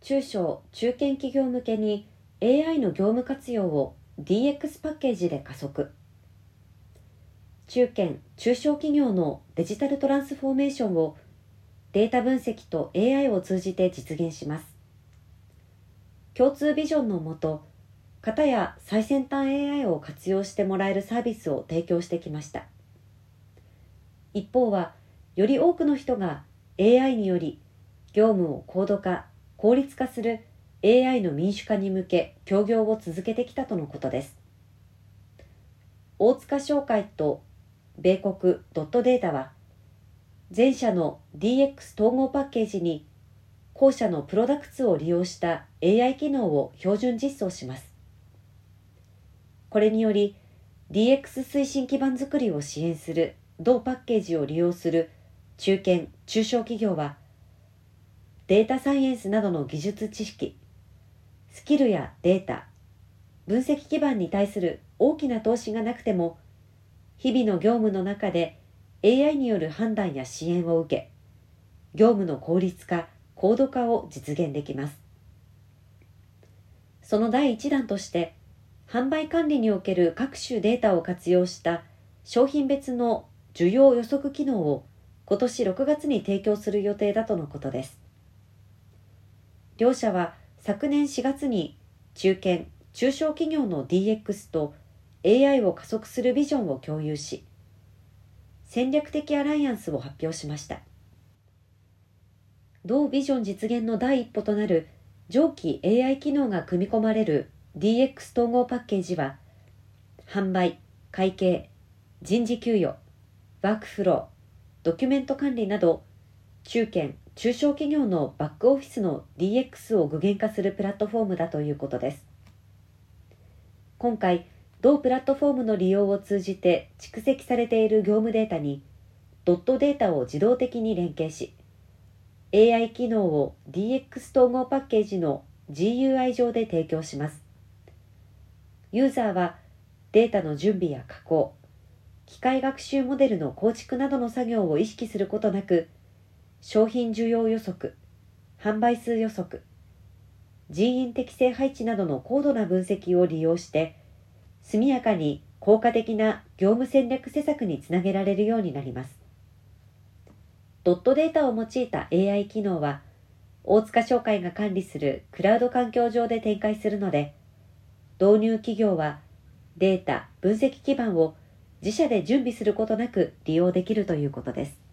中小・中堅企業向けに AI の業務活用を DX パッケージで加速。中堅・中小企業のデジタルトランスフォーメーションをデータ分析と AI を通じて実現します。共通ビジョンのもと型や最先端 AI を活用してもらえるサービスを提供してきました。一方はより多くの人が AI により業務を高度化効率化する AI の民主化に向け協業を続けてきたとのことです。大塚商会と米国ドットデータは前者の DX 統合パッケージに後者のプロダクツを利用した AI 機能を標準実装します。これにより DX 推進基盤づくりを支援する同パッケージを利用する中堅・中小企業はデータサイエンスなどの技術知識スキルやデータ分析基盤に対する大きな投資がなくても日々の業務の中で AI による判断や支援を受け業務の効率化高度化を実現できます。その第一弾として販売管理における各種データを活用した商品別の需要予測機能を今年6月に提供する予定だとのことです。両社は昨年4月に中堅・中小企業の DX と AI を加速するビジョンを共有し戦略的アライアンスを発表しました。同ビジョン実現の第一歩となる上記 AI 機能が組み込まれる DX 統合パッケージは販売、会計、人事給与、ワークフロー、ドキュメント管理など中堅・中小企業のバックオフィスの DX を具現化するプラットフォームだということです。今回同プラットフォームの利用を通じて蓄積されている業務データにドットデータを自動的に連携し AI 機能を DX 統合パッケージの GUI 上で提供します。ユーザーはデータの準備や加工機械学習モデルの構築などの作業を意識することなく商品需要予測、販売数予測、人員適正配置などの高度な分析を利用して、速やかに効果的な業務戦略施策につなげられるようになります。ドットデータを用いた AI 機能は、大塚商会が管理するクラウド環境上で展開するので、導入企業はデータ、分析基盤を自社で準備することなく利用できるということです。